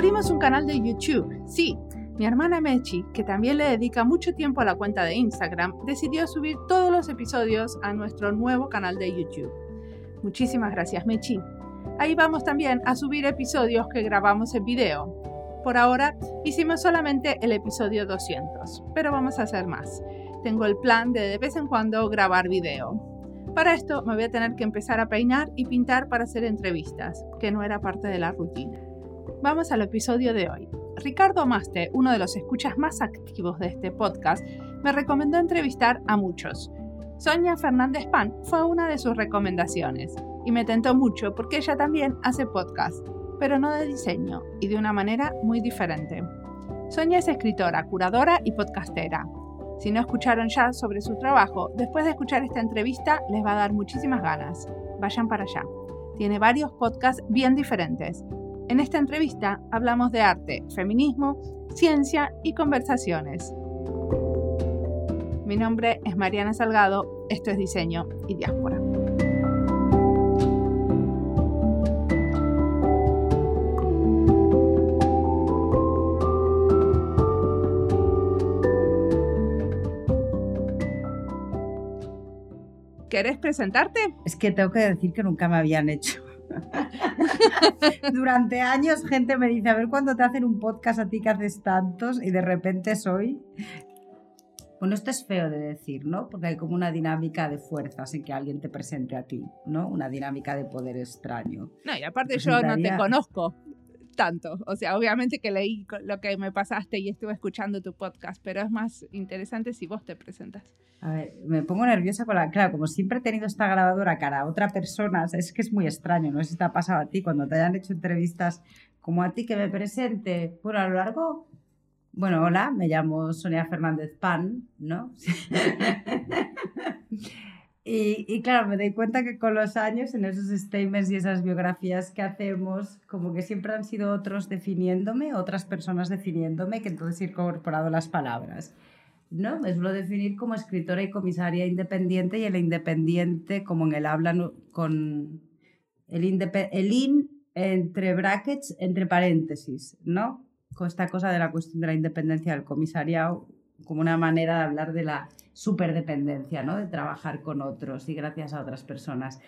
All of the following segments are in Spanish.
Abrimos un canal de YouTube, sí. Mi hermana Mechi, que también le dedica mucho tiempo a la cuenta de Instagram, decidió subir todos los episodios a nuestro nuevo canal de YouTube. Muchísimas gracias Mechi. Ahí vamos también a subir episodios que grabamos en video. Por ahora hicimos solamente el episodio 200, pero vamos a hacer más. Tengo el plan de de vez en cuando grabar video. Para esto me voy a tener que empezar a peinar y pintar para hacer entrevistas, que no era parte de la rutina. Vamos al episodio de hoy. Ricardo Maste, uno de los escuchas más activos de este podcast, me recomendó entrevistar a muchos. Sonia Fernández Pan fue una de sus recomendaciones y me tentó mucho porque ella también hace podcast, pero no de diseño y de una manera muy diferente. Sonia es escritora, curadora y podcastera. Si no escucharon ya sobre su trabajo, después de escuchar esta entrevista les va a dar muchísimas ganas. Vayan para allá. Tiene varios podcasts bien diferentes. En esta entrevista hablamos de arte, feminismo, ciencia y conversaciones. Mi nombre es Mariana Salgado, esto es Diseño y Diáspora. ¿Querés presentarte? Es que tengo que decir que nunca me habían hecho. Durante años gente me dice, a ver cuándo te hacen un podcast a ti que haces tantos y de repente soy... Bueno, esto es feo de decir, ¿no? Porque hay como una dinámica de fuerzas en que alguien te presente a ti, ¿no? Una dinámica de poder extraño. No, y aparte yo no te conozco tanto. O sea, obviamente que leí lo que me pasaste y estuve escuchando tu podcast, pero es más interesante si vos te presentas. A ver, me pongo nerviosa con la. Claro, como siempre he tenido esta grabadora cara a otra persona, es que es muy extraño, no sé si te ha pasado a ti cuando te hayan hecho entrevistas como a ti que me presente. Bueno, a lo largo. Bueno, hola, me llamo Sonia Fernández Pan, ¿no? Y, claro, me doy cuenta que con los años, en esos statements y esas biografías que hacemos, como que siempre han sido otros definiéndome, otras personas definiéndome, que entonces he incorporado las palabras. ¿no? Me suelo definir como escritora y comisaria independiente y el independiente como en el habla con el, el in entre brackets, entre paréntesis, ¿no? Con esta cosa de la cuestión de la independencia del comisariado como una manera de hablar de la superdependencia, ¿no? De trabajar con otros y gracias a otras personas.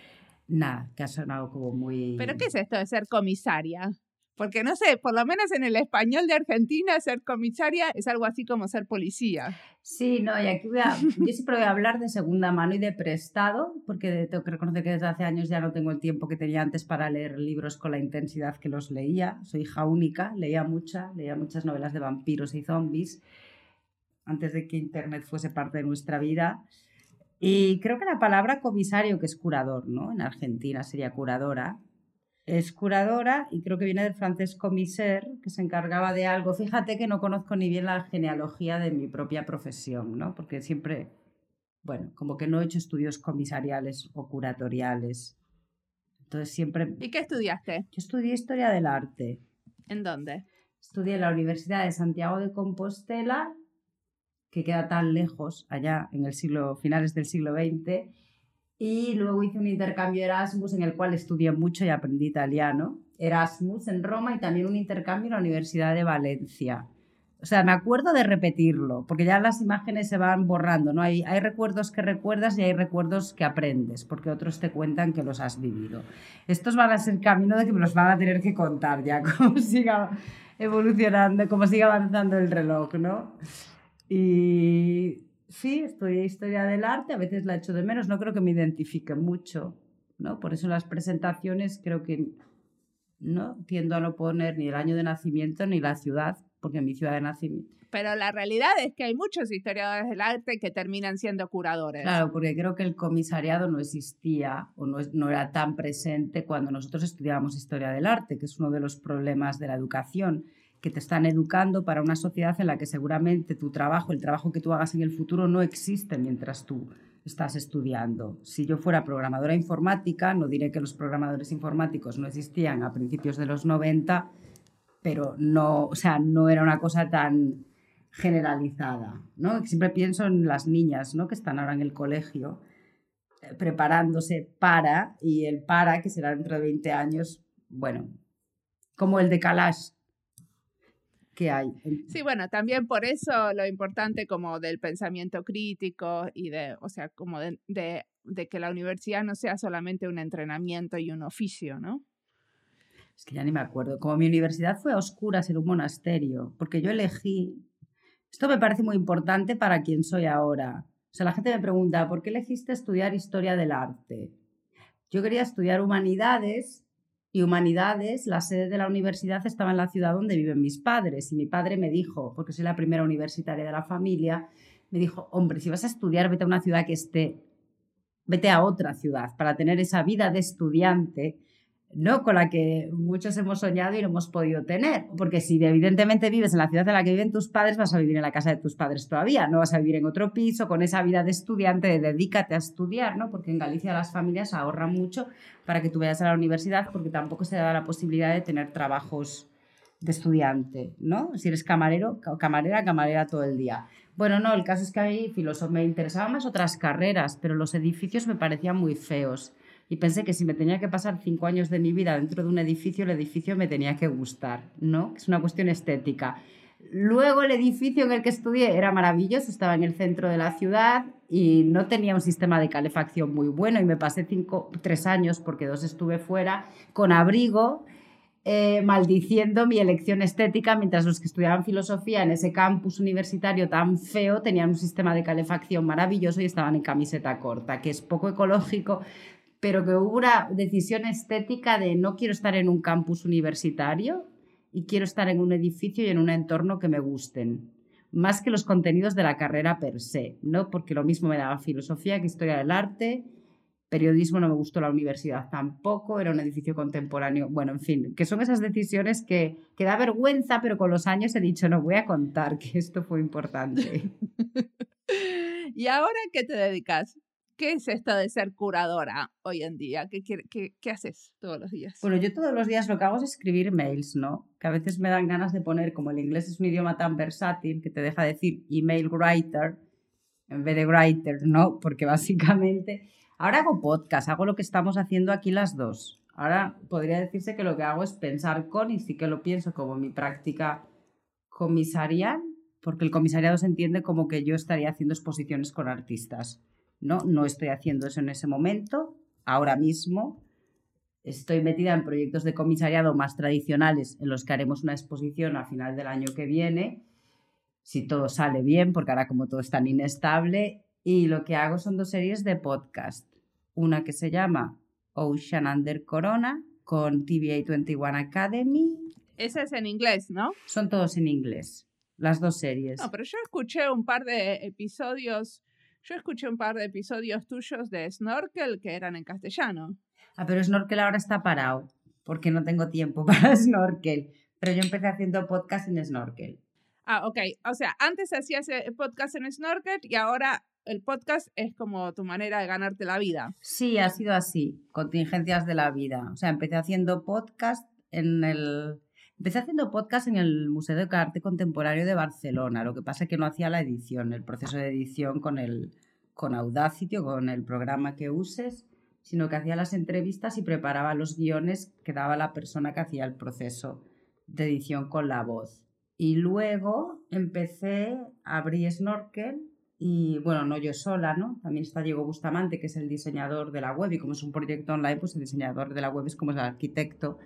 Nada, que ha sonado como muy... ¿Pero qué es esto de ser comisaria? Porque no sé, por lo menos en el español de Argentina, ser comisaria es algo así como ser policía. Sí, no, y aquí voy a, yo siempre voy a hablar de segunda mano y de prestado, porque tengo que reconocer que desde hace años ya no tengo el tiempo que tenía antes para leer libros con la intensidad que los leía. Soy hija única, leía mucha, leía muchas novelas de vampiros y zombies antes de que Internet fuese parte de nuestra vida. Y creo que la palabra comisario, que es curador, ¿no? En Argentina sería curadora, es curadora y creo que viene del francés commissaire, que se encargaba de algo. Fíjate que no conozco ni bien la genealogía de mi propia profesión, ¿no? Porque siempre, bueno, como que no he hecho estudios comisariales o curatoriales. Entonces siempre... ¿Y qué estudiaste? Yo estudié historia del arte. ¿En dónde? Estudié en la Universidad de Santiago de Compostela que queda tan lejos allá en el siglo, finales del siglo XX. Y luego hice un intercambio Erasmus en el cual estudié mucho y aprendí italiano. Erasmus en Roma y también un intercambio en la Universidad de Valencia. O sea, me acuerdo de repetirlo, porque ya las imágenes se van borrando, ¿no? Hay, hay recuerdos que recuerdas y hay recuerdos que aprendes, porque otros te cuentan que los has vivido. Estos van a ser camino de que me los van a tener que contar ya, como siga evolucionando, como siga avanzando el reloj, ¿no? Y sí, estudié historia del arte, a veces la echo de menos, no creo que me identifique mucho, ¿no? Por eso en las presentaciones creo que no tiendo a no poner ni el año de nacimiento ni la ciudad, porque mi ciudad de nacimiento. Pero la realidad es que hay muchos historiadores del arte que terminan siendo curadores. Claro, porque creo que el comisariado no existía o no, no era tan presente cuando nosotros estudiábamos historia del arte, que es uno de los problemas de la educación que te están educando para una sociedad en la que seguramente tu trabajo, el trabajo que tú hagas en el futuro no existe mientras tú estás estudiando. Si yo fuera programadora informática, no diré que los programadores informáticos no existían a principios de los 90, pero no, o sea, no era una cosa tan generalizada, ¿no? Siempre pienso en las niñas, ¿no? que están ahora en el colegio eh, preparándose para y el para que será dentro de 20 años, bueno, como el de Kalash que hay. Sí, bueno, también por eso lo importante como del pensamiento crítico y de, o sea, como de, de, de que la universidad no sea solamente un entrenamiento y un oficio, ¿no? Es que ya ni me acuerdo. Como mi universidad fue a oscuras en un monasterio, porque yo elegí. Esto me parece muy importante para quien soy ahora. O sea, la gente me pregunta, ¿por qué elegiste estudiar historia del arte? Yo quería estudiar humanidades y humanidades, la sede de la universidad estaba en la ciudad donde viven mis padres. Y mi padre me dijo, porque soy la primera universitaria de la familia, me dijo, hombre, si vas a estudiar, vete a una ciudad que esté, vete a otra ciudad para tener esa vida de estudiante ¿no? Con la que muchos hemos soñado y no hemos podido tener. Porque si evidentemente vives en la ciudad en la que viven tus padres, vas a vivir en la casa de tus padres todavía, no vas a vivir en otro piso con esa vida de estudiante, de dedícate a estudiar, ¿no? Porque en Galicia las familias ahorran mucho para que tú vayas a la universidad porque tampoco se da la posibilidad de tener trabajos de estudiante, ¿no? Si eres camarero, camarera, camarera todo el día. Bueno, no, el caso es que a mí me interesaban más otras carreras, pero los edificios me parecían muy feos y pensé que si me tenía que pasar cinco años de mi vida dentro de un edificio, el edificio me tenía que gustar, ¿no? Es una cuestión estética. Luego el edificio en el que estudié era maravilloso, estaba en el centro de la ciudad y no tenía un sistema de calefacción muy bueno y me pasé cinco, tres años, porque dos estuve fuera, con abrigo, eh, maldiciendo mi elección estética, mientras los que estudiaban filosofía en ese campus universitario tan feo tenían un sistema de calefacción maravilloso y estaban en camiseta corta, que es poco ecológico, pero que hubo una decisión estética de no quiero estar en un campus universitario y quiero estar en un edificio y en un entorno que me gusten, más que los contenidos de la carrera per se, ¿no? Porque lo mismo me daba filosofía que historia del arte, periodismo no me gustó la universidad tampoco, era un edificio contemporáneo, bueno, en fin, que son esas decisiones que, que da vergüenza, pero con los años he dicho, no voy a contar que esto fue importante. ¿Y ahora qué te dedicas? ¿Qué es esto de ser curadora hoy en día? ¿Qué, qué, qué, haces todos los días? Bueno, yo todos los días lo que hago es escribir mails, ¿no? Que a veces me dan ganas de poner, como el inglés es un idioma tan versátil que te deja decir email writer en vez de writer, ¿no? Porque básicamente ahora hago podcast, hago lo que estamos haciendo aquí las dos. Ahora podría decirse que lo que hago es pensar con y sí que lo pienso como mi práctica comisarial, porque el comisariado se entiende como que yo estaría haciendo exposiciones con artistas ¿no? No estoy haciendo eso en ese momento. Ahora mismo estoy metida en proyectos de comisariado más tradicionales en los que haremos una exposición a final del año que viene, si todo sale bien, porque ahora como todo es tan inestable. Y lo que hago son dos series de podcast. Una que se llama Ocean Under Corona con TVA 21 Academy. Esa es en inglés, ¿no? Son todos en inglés, las dos series. No, pero yo escuché un par de episodios yo escuché un par de episodios tuyos de Snorkel que eran en castellano. Ah, pero Snorkel ahora está parado, porque no tengo tiempo para Snorkel. Pero yo empecé haciendo podcast en Snorkel. Ah, ok. O sea, antes hacías podcast en Snorkel y ahora el podcast es como tu manera de ganarte la vida. Sí, ha sido así, contingencias de la vida. O sea, empecé haciendo podcast en el... Empecé haciendo podcast en el Museo de Arte Contemporáneo de Barcelona. Lo que pasa es que no hacía la edición, el proceso de edición con, el, con Audacity o con el programa que uses, sino que hacía las entrevistas y preparaba los guiones que daba la persona que hacía el proceso de edición con la voz. Y luego empecé, abrí Snorkel y bueno, no yo sola, ¿no? También está Diego Bustamante, que es el diseñador de la web y como es un proyecto online, pues el diseñador de la web es como el arquitecto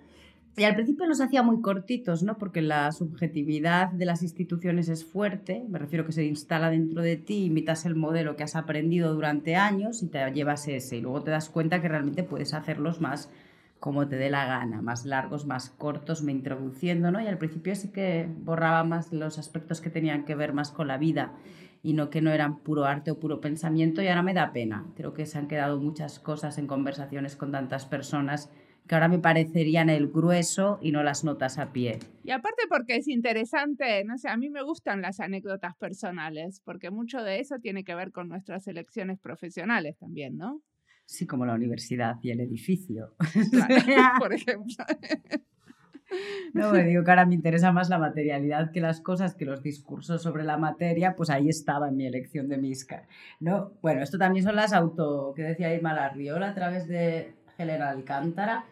y al principio los hacía muy cortitos, ¿no? Porque la subjetividad de las instituciones es fuerte, me refiero que se instala dentro de ti, imitas el modelo que has aprendido durante años y te llevas ese. Y luego te das cuenta que realmente puedes hacerlos más como te dé la gana, más largos, más cortos, me introduciendo, ¿no? Y al principio sí que borraba más los aspectos que tenían que ver más con la vida y no que no eran puro arte o puro pensamiento y ahora me da pena. Creo que se han quedado muchas cosas en conversaciones con tantas personas que ahora me parecerían el grueso y no las notas a pie. Y aparte porque es interesante, no sé, a mí me gustan las anécdotas personales, porque mucho de eso tiene que ver con nuestras elecciones profesionales también, ¿no? Sí, como la universidad y el edificio. por ejemplo. No, me digo que ahora me interesa más la materialidad que las cosas, que los discursos sobre la materia, pues ahí estaba en mi elección de Miscar. ¿no? Bueno, esto también son las auto, que decía Irma Larriola a través de Helena Alcántara,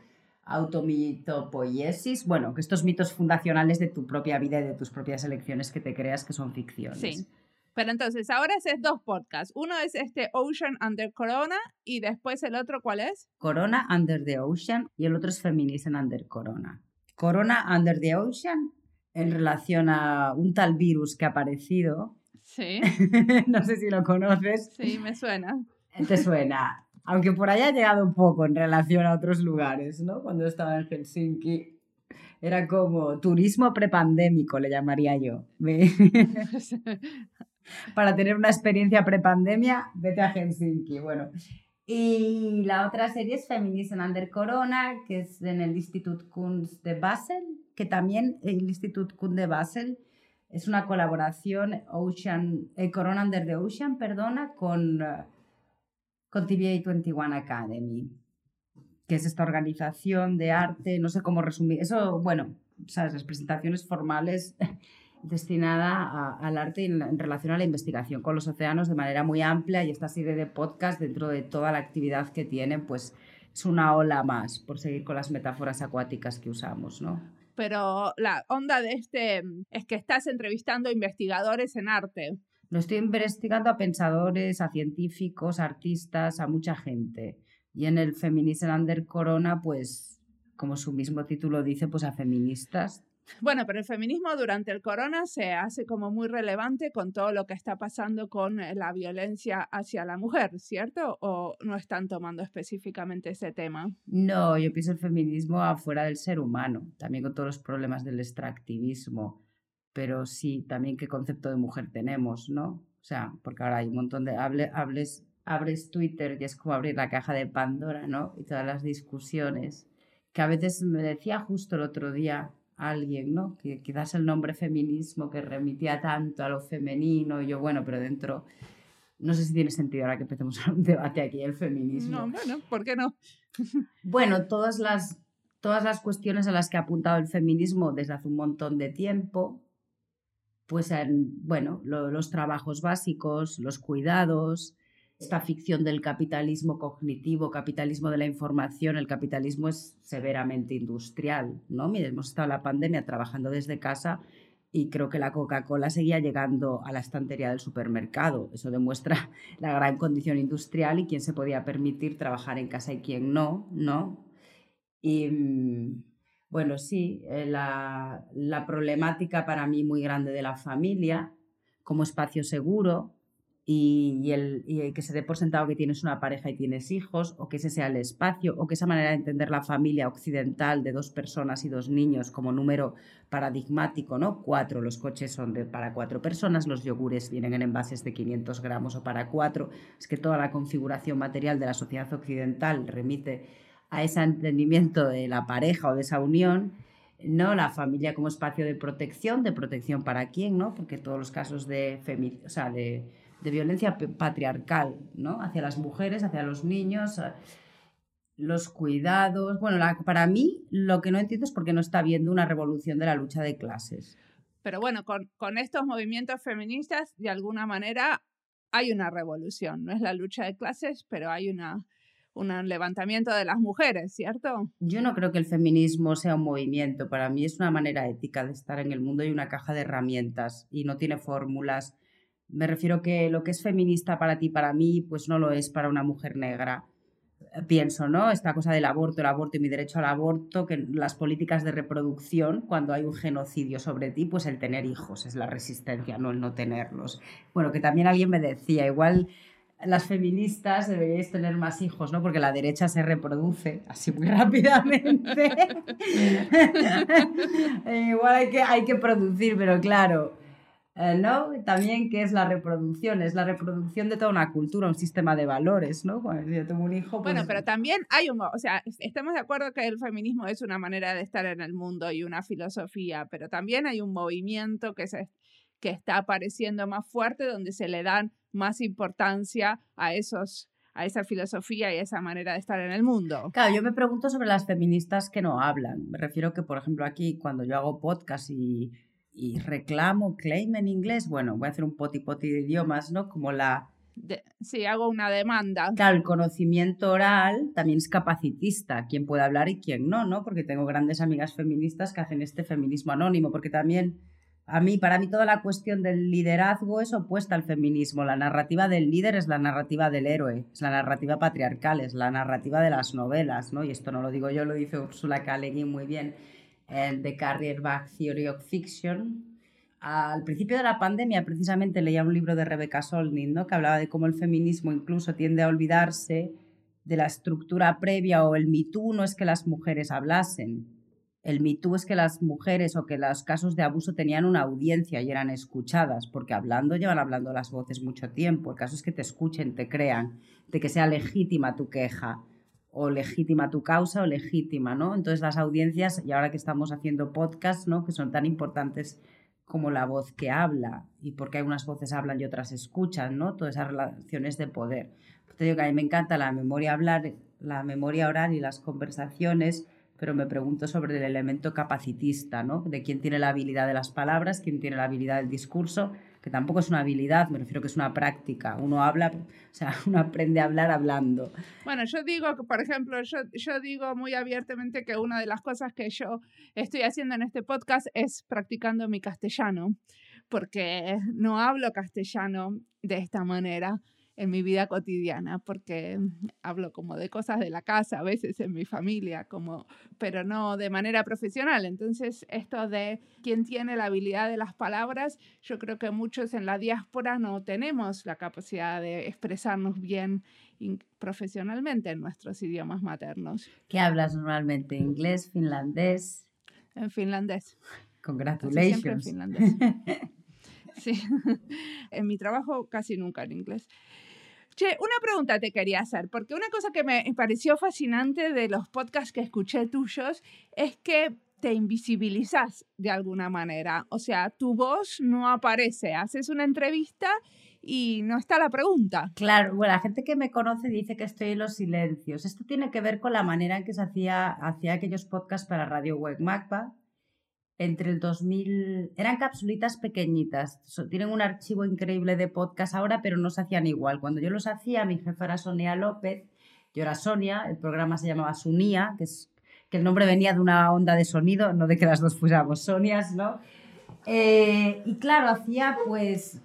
automitopoiesis, bueno, que estos mitos fundacionales de tu propia vida y de tus propias elecciones que te creas que son ficciones. Sí. Pero entonces, ahora haces dos podcasts. Uno es este Ocean Under Corona y después el otro, ¿cuál es? Corona Under the Ocean y el otro es Feminism Under Corona. Corona Under the Ocean en relación a un tal virus que ha aparecido. Sí. no sé si lo conoces. Sí, me suena. Te suena. Aunque por ahí ha llegado un poco en relación a otros lugares, ¿no? Cuando estaba en Helsinki. Era como turismo prepandémico, le llamaría yo. Para tener una experiencia prepandemia, vete a Helsinki. Bueno, y la otra serie es Feminism Under Corona, que es en el Institut Kunst de Basel, que también el Institut Kunst de Basel es una colaboración Ocean, eh, Corona Under the Ocean, perdona, con, uh, con TVA 21 Academy, que es esta organización de arte, no sé cómo resumir, eso, bueno, sabes, las presentaciones formales destinada al arte en, relación a la investigación con los océanos de manera muy amplia y esta serie de podcast dentro de toda la actividad que tienen, pues es una ola más, por seguir con las metáforas acuáticas que usamos, ¿no? Pero la onda de este es que estás entrevistando investigadores en arte. Lo estoy investigando a pensadores, a científicos, a artistas, a mucha gente. Y en el Feminism Under Corona, pues, como su mismo título dice, pues a feministas bueno, pero el feminismo durante el corona se hace como muy relevante con todo lo que está pasando con eh, la violencia hacia la mujer, ¿cierto? ¿O no están tomando específicamente ese tema? No, yo pienso el feminismo afuera del ser humano, también con todos los problemas del extractivismo, pero sí, también qué concepto de mujer tenemos, ¿no? O sea, porque ahora hay un montón de... hables, abres Twitter y es como abrir la caja de Pandora, ¿no? Y todas las discusiones, que a veces me decía justo el otro día alguien, ¿no? Que quizás el nombre feminismo que remitía tanto a lo femenino, y yo, bueno, pero dentro, no sé si tiene sentido ahora que empecemos un debate aquí, el feminismo. No, bueno, ¿por qué no? bueno, todas las, todas las cuestiones a las que ha apuntado el feminismo desde hace un montón de tiempo, pues, en, bueno, los trabajos básicos, los cuidados, esta ficción del capitalismo cognitivo, capitalismo de la información, el capitalismo es severamente industrial, ¿no? Mire, hemos estado la pandemia trabajando desde casa y creo que la Coca-Cola seguía llegando a la estantería del supermercado. Eso demuestra la gran condición industrial y quién se podía permitir trabajar en casa y quién no, ¿no? Y mm, bueno, sí, eh, la, la problemática para mí muy grande de la familia como espacio seguro, y, el, que se dé por sentado que tienes una pareja y tienes hijos, o que ese sea el espacio, o que esa manera de entender la familia occidental de dos personas y dos niños como número paradigmático, ¿no? Cuatro, los coches son de, para cuatro personas, los yogures vienen en envases de 500 gramos o para cuatro, es que toda la configuración material de la sociedad occidental remite a ese entendimiento de la pareja o de esa unión, ¿no? La familia como espacio de protección, de protección para quién, ¿no? Porque todos los casos de, o sea, de de violencia patriarcal, ¿no? Hacia las mujeres, hacia los niños, los cuidados. Bueno, para mí lo que no entiendo es por qué no está habiendo una revolución de la lucha de clases. Pero bueno, con, con estos movimientos feministas, de alguna manera hay una revolución. No es la lucha de clases, pero hay una, un levantamiento de las mujeres, ¿cierto? Yo no creo que el feminismo sea un movimiento. Para mí es una manera ética de estar en el mundo y una caja de herramientas y no tiene fórmulas me refiero que lo que es feminista para ti, para mí, pues no lo es para una mujer negra. Pienso, ¿no? Esta cosa del aborto, el aborto y mi derecho al aborto, que las políticas de reproducción, cuando hay un genocidio sobre ti, pues el tener hijos es la resistencia, no el no tenerlos. Bueno, que también alguien me decía, igual las feministas deberíais tener más hijos, ¿no? Porque la derecha se reproduce así muy rápidamente. igual hay que, hay que producir, pero claro, eh, ¿no? También que es la reproducción, es la reproducción de toda una cultura, un sistema de valores, ¿no? Cuando yo tengo un hijo, Bueno, pues pero también hay un, o sea, estamos de acuerdo que el feminismo es una manera de estar en el mundo y una filosofía, pero también hay un movimiento que se que está apareciendo más fuerte donde se le dan más importancia a esos a esa filosofía y a esa manera de estar en el mundo. Claro, yo me pregunto sobre las feministas que no hablan. Me refiero que, por ejemplo, aquí cuando yo hago podcast y y reclamo, claim en inglés, bueno, voy a hacer un poti poti de idiomas, ¿no? Como la, sí, hago una demanda. Claro, el conocimiento oral también es capacitista, quién puede hablar y quién no, ¿no? Porque tengo grandes amigas feministas que hacen este feminismo anónimo, porque también a mí, para mí toda la cuestión del liderazgo es opuesta al feminismo. La narrativa del líder es la narrativa del héroe, es la narrativa patriarcal, es la narrativa de las novelas, ¿no? Y esto no lo digo yo, lo dice Ursula K. Le Guin muy bien en The Career Back Theory of Fiction. Al principio de la pandemia, precisamente leía un libro de Rebecca Solnit, ¿no? que hablaba de cómo el feminismo incluso tiende a olvidarse de la estructura previa o el mitú no es que las mujeres hablasen, el mito es que las mujeres o que los casos de abuso tenían una audiencia y eran escuchadas, porque hablando llevan hablando las voces mucho tiempo. El caso es que te escuchen, te crean, de que sea legítima tu queja o legítima tu causa o legítima, ¿no? Entonces las audiencias, y ahora que estamos haciendo podcasts, ¿no? Que son tan importantes como la voz que habla y porque algunas voces hablan y otras escuchan, ¿no? Todas esas relaciones de poder. Te digo que a mí me encanta la memoria hablar, la memoria oral y las conversaciones pero me pregunto sobre el elemento capacitista, ¿no? De quién tiene la habilidad de las palabras, quién tiene la habilidad del discurso, que tampoco es una habilidad, me refiero que es una práctica. Uno habla, o sea, uno aprende a hablar hablando. Bueno, yo digo que, por ejemplo, yo, yo digo muy abiertamente que una de las cosas que yo estoy haciendo en este podcast es practicando mi castellano, porque no hablo castellano de esta manera en mi vida cotidiana, porque hablo como de cosas de la casa, a veces en mi familia, como, pero no de manera profesional. Entonces, esto de quién tiene la habilidad de las palabras, yo creo que muchos en la diáspora no tenemos la capacidad de expresarnos bien profesionalmente en nuestros idiomas maternos. ¿Qué hablas normalmente? ¿Inglés, finlandés? En finlandés. Congratulations. Siempre en finlandés. Sí, en mi trabajo casi nunca en inglés. Che, una pregunta te quería hacer, porque una cosa que me pareció fascinante de los podcasts que escuché tuyos es que te invisibilizas de alguna manera. O sea, tu voz no aparece. Haces una entrevista y no está la pregunta. Claro, bueno, la gente que me conoce dice que estoy en los silencios. Esto tiene que ver con la manera en que se hacía, hacía aquellos podcasts para Radio Web Magpa entre el 2000... Eran capsulitas pequeñitas, tienen un archivo increíble de podcast ahora, pero no se hacían igual. Cuando yo los hacía, mi jefa era Sonia López, yo era Sonia, el programa se llamaba Sunía, que, es, que el nombre venía de una onda de sonido, no de que las dos fuéramos Sonias, ¿no? Eh, y claro, hacía pues,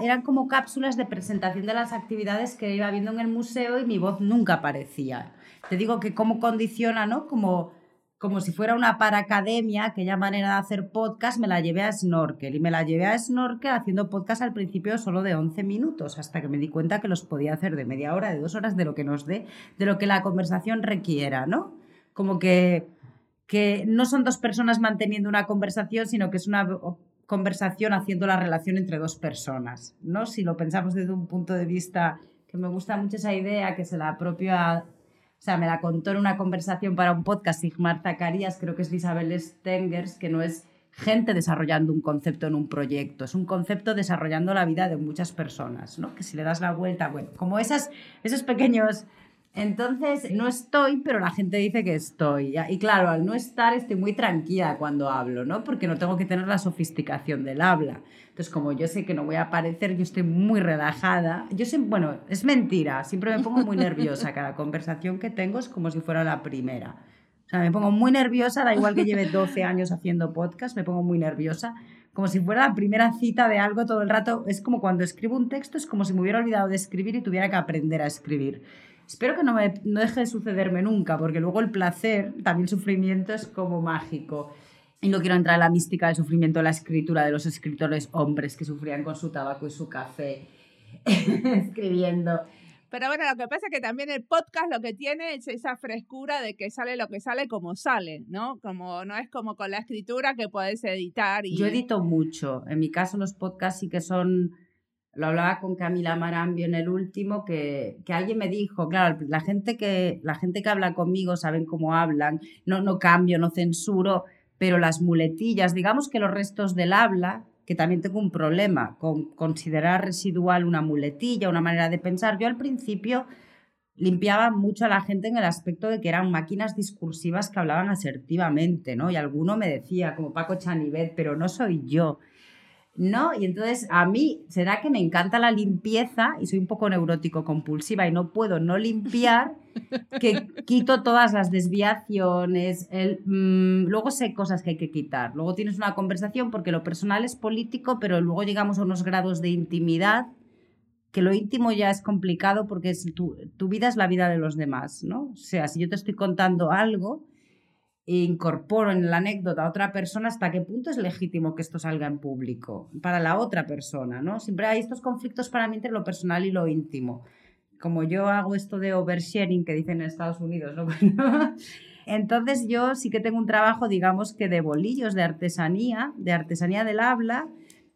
eran como cápsulas de presentación de las actividades que iba viendo en el museo y mi voz nunca aparecía. Te digo que cómo condiciona, ¿no? Como como si fuera una paracademia, aquella manera de hacer podcast, me la llevé a Snorkel. Y me la llevé a Snorkel haciendo podcast al principio solo de 11 minutos, hasta que me di cuenta que los podía hacer de media hora, de dos horas, de lo que nos dé, de lo que la conversación requiera, ¿no? Como que, que no son dos personas manteniendo una conversación, sino que es una conversación haciendo la relación entre dos personas, ¿no? Si lo pensamos desde un punto de vista que me gusta mucho esa idea, que se la propia o sea, me la contó en una conversación para un podcast Sigmar Zacarías, creo que es Isabel Stengers, que no es gente desarrollando un concepto en un proyecto, es un concepto desarrollando la vida de muchas personas, ¿no? Que si le das la vuelta, bueno, como esas, esos pequeños... Entonces, no estoy, pero la gente dice que estoy. Y claro, al no estar estoy muy tranquila cuando hablo, ¿no? Porque no tengo que tener la sofisticación del habla. Entonces, como yo sé que no voy a aparecer, yo estoy muy relajada. Yo sé, bueno, es mentira, siempre me pongo muy nerviosa. Cada conversación que tengo es como si fuera la primera. O sea, me pongo muy nerviosa, da igual que lleve 12 años haciendo podcast, me pongo muy nerviosa, como si fuera la primera cita de algo todo el rato. Es como cuando escribo un texto, es como si me hubiera olvidado de escribir y tuviera que aprender a escribir. Espero que no, me, no deje de sucederme nunca, porque luego el placer, también el sufrimiento es como mágico. Y no quiero entrar en la mística del sufrimiento de la escritura de los escritores hombres que sufrían con su tabaco y su café escribiendo. Pero bueno, lo que pasa es que también el podcast lo que tiene es esa frescura de que sale lo que sale como sale, ¿no? Como no es como con la escritura que puedes editar. Y... Yo edito mucho. En mi caso los podcasts sí que son... Lo hablaba con Camila Marambio en el último, que, que alguien me dijo, claro, la gente, que, la gente que habla conmigo saben cómo hablan, no, no cambio, no censuro, pero las muletillas, digamos que los restos del habla, que también tengo un problema con considerar residual una muletilla, una manera de pensar. Yo al principio limpiaba mucho a la gente en el aspecto de que eran máquinas discursivas que hablaban asertivamente, ¿no? Y alguno me decía, como Paco Chanivet, pero no soy yo. ¿No? Y entonces a mí será que me encanta la limpieza y soy un poco neurótico compulsiva y no puedo no limpiar, que quito todas las desviaciones, el, mm, luego sé cosas que hay que quitar, luego tienes una conversación porque lo personal es político, pero luego llegamos a unos grados de intimidad que lo íntimo ya es complicado porque es tu, tu vida es la vida de los demás, ¿no? O sea, si yo te estoy contando algo incorporo en la anécdota a otra persona, ¿hasta qué punto es legítimo que esto salga en público para la otra persona? ¿no? Siempre hay estos conflictos para mí entre lo personal y lo íntimo. Como yo hago esto de oversharing que dicen en Estados Unidos, ¿no? Entonces yo sí que tengo un trabajo, digamos que de bolillos, de artesanía, de artesanía del habla,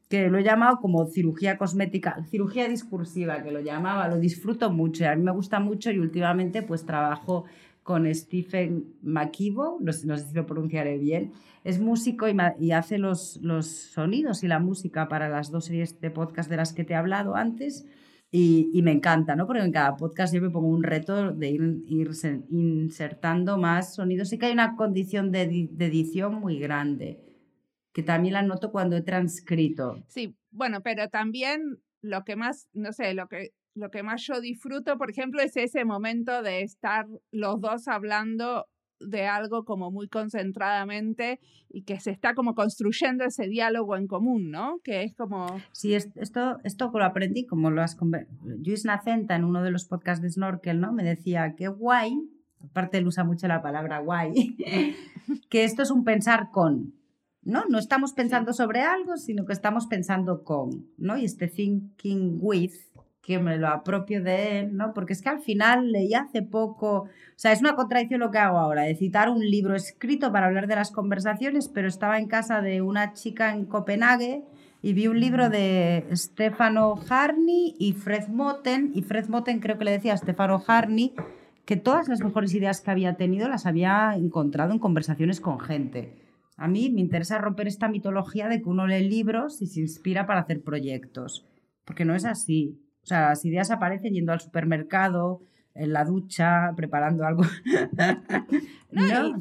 que lo he llamado como cirugía cosmética, cirugía discursiva, que lo llamaba, lo disfruto mucho, a mí me gusta mucho y últimamente pues trabajo con Stephen McKeevo, no sé, si lo pronunciaré bien, es músico y, hace los, los, sonidos y la música para las dos series de podcast de las que te he hablado antes. Y, me encanta, ¿no? Porque en cada podcast yo me pongo un reto de ir, ir insertando más sonidos. Sí que hay una condición de, de edición muy grande, que también la noto cuando he transcrito. Sí, bueno, pero también lo que más, no sé, lo que lo que más yo disfruto, por ejemplo, es ese momento de estar los dos hablando de algo como muy concentradamente y que se está como construyendo ese diálogo en común, ¿no? Que es como... Sí, esto, esto lo aprendí como lo has... Luis Nacenta en uno de los podcasts de Snorkel, ¿no? Me decía que guay, aparte él usa mucho la palabra guay, que esto es un pensar con, ¿no? No estamos pensando sobre algo, sino que estamos pensando con, ¿no? Y este thinking with que me lo apropio de él, ¿no? Porque es que al final leí hace poco, o sea, es una contradicción lo que hago ahora, de citar un libro escrito para hablar de las conversaciones, pero estaba en casa de una chica en Copenhague y vi un libro de Stefano Harney y Fred Moten, y Fred Moten creo que le decía a Stefano Harney que todas las mejores ideas que había tenido las había encontrado en conversaciones con gente. A mí me interesa romper esta mitología de que uno lee libros y se inspira para hacer proyectos, porque no es así. O sea, las ideas aparecen yendo al supermercado, en la ducha, preparando algo. no,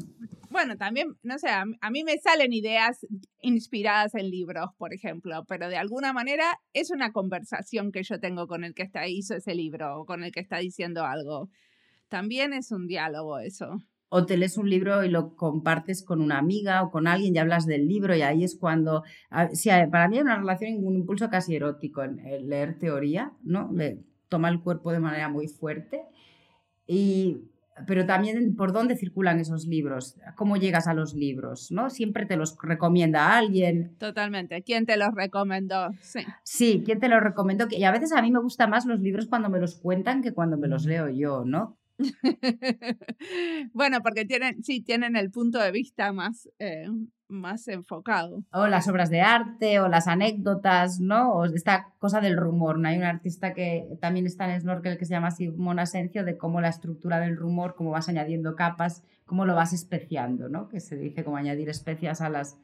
bueno, también, no sé, a, mí me salen ideas inspiradas en libros, por ejemplo, pero de alguna manera es una conversación que yo tengo con el que está, hizo ese libro o con el que está diciendo algo. También es un diálogo eso o te lees un libro y lo compartes con una amiga o con alguien y hablas del libro y ahí es cuando, sí, para mí hay una relación, un impulso casi erótico en, leer teoría, ¿no? Le toma el cuerpo de manera muy fuerte y pero también por dónde circulan esos libros, cómo llegas a los libros, ¿no? Siempre te los recomienda alguien. Totalmente. ¿Quién te los recomendó? Sí. Sí, ¿quién te los recomendó? Y a veces a mí me gustan más los libros cuando me los cuentan que cuando me los leo yo, ¿no? bueno, porque tienen, sí, tienen el punto de vista más, eh, más enfocado. O las obras de arte, o las anécdotas, ¿no? O esta cosa del rumor. ¿no? Hay un artista que también está en Snorkel que se llama Simón Asencio, de cómo la estructura del rumor, cómo vas añadiendo capas, cómo lo vas especiando, ¿no? Que se dice como añadir especias a las,